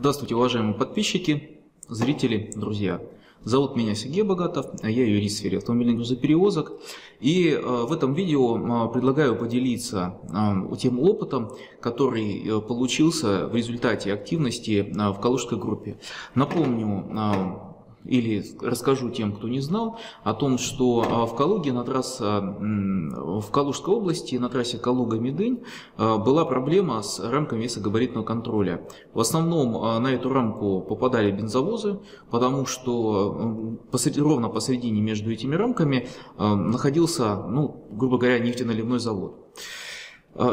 Здравствуйте, уважаемые подписчики, зрители, друзья. Зовут меня Сергей Богатов, я юрист в сфере автомобильных грузоперевозок. И э, в этом видео э, предлагаю поделиться э, тем опытом, который получился в результате активности в Калужской группе. Напомню, или расскажу тем, кто не знал, о том, что а, в Калуге на трассе, в Калужской области на трассе Калуга-Медынь а, была проблема с рамками весогабаритного контроля. В основном а, на эту рамку попадали бензовозы, потому что посреди, ровно посередине между этими рамками находился, ну, грубо говоря, нефтеналивной завод.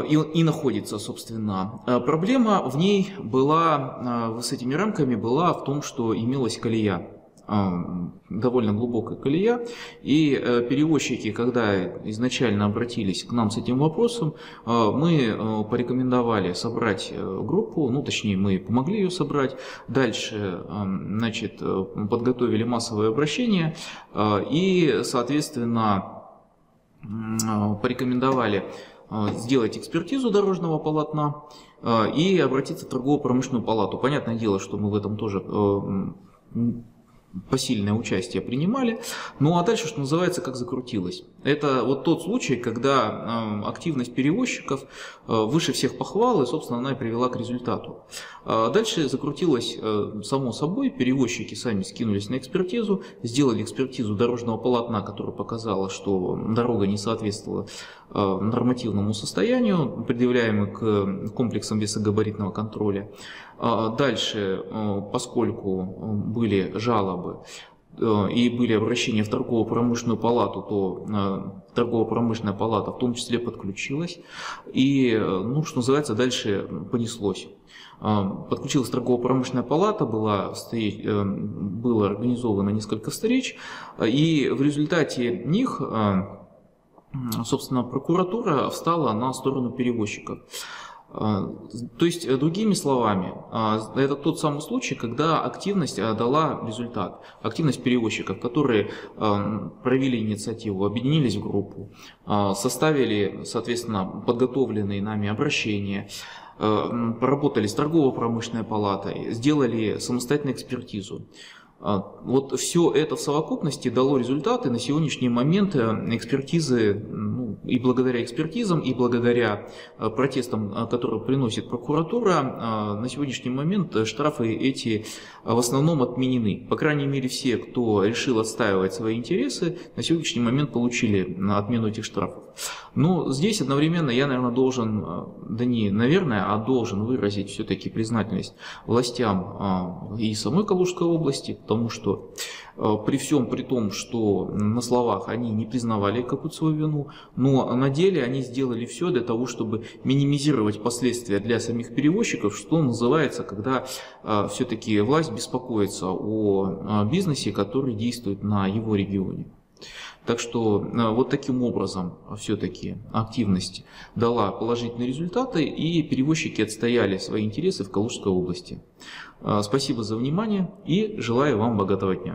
И, и находится, собственно. Проблема в ней была, с этими рамками была в том, что имелась колея довольно глубокая колея. И э, перевозчики, когда изначально обратились к нам с этим вопросом, э, мы э, порекомендовали собрать группу, ну точнее мы помогли ее собрать. Дальше значит, подготовили массовое обращение и, соответственно, порекомендовали сделать экспертизу дорожного полотна и обратиться в торгово-промышленную палату. Понятное дело, что мы в этом тоже посильное участие принимали. Ну а дальше, что называется, как закрутилось. Это вот тот случай, когда э, активность перевозчиков э, выше всех похвал, и, собственно, она и привела к результату. А дальше закрутилось э, само собой, перевозчики сами скинулись на экспертизу, сделали экспертизу дорожного полотна, которая показала, что дорога не соответствовала нормативному состоянию, предъявляемым к комплексам весогабаритного контроля. А дальше, поскольку были жалобы Э, и были обращения в торгово-промышленную палату, то э, торгово-промышленная палата в том числе подключилась. И, э, ну, что называется, дальше понеслось. Подключилась торгово-промышленная палата, была, было организовано несколько встреч, и в результате них собственно, прокуратура встала на сторону перевозчиков. А, то есть, э, другими словами, а, это тот самый случай, когда активность э, дала результат. Активность перевозчиков, которые провели инициативу, объединились в группу, а, составили, соответственно, подготовленные нами обращения, поработали с торгово-промышленной палатой, сделали самостоятельную экспертизу. Вот все это в совокупности дало результаты. На сегодняшний момент э, экспертизы, ну, и благодаря экспертизам, и благодаря э, протестам, э, которые приносит прокуратура, на сегодняшний момент штрафы эти в основном отменены. По крайней мере, все, кто решил отстаивать свои интересы, на сегодняшний момент получили отмену этих штрафов. Но здесь одновременно я, наверное, должен, да не наверное, а должен выразить все-таки признательность властям и самой Калужской области, потому что э, при всем при том, что на словах они не признавали какую-то свою вину, но на деле они сделали все для того, чтобы минимизировать последствия для самих перевозчиков, что называется, когда э, все-таки власть беспокоится о э, бизнесе, который действует на его регионе. Так что вот таким образом все-таки активность дала положительные результаты и перевозчики отстояли свои интересы в Калужской области. А, спасибо за внимание и желаю вам богатого дня.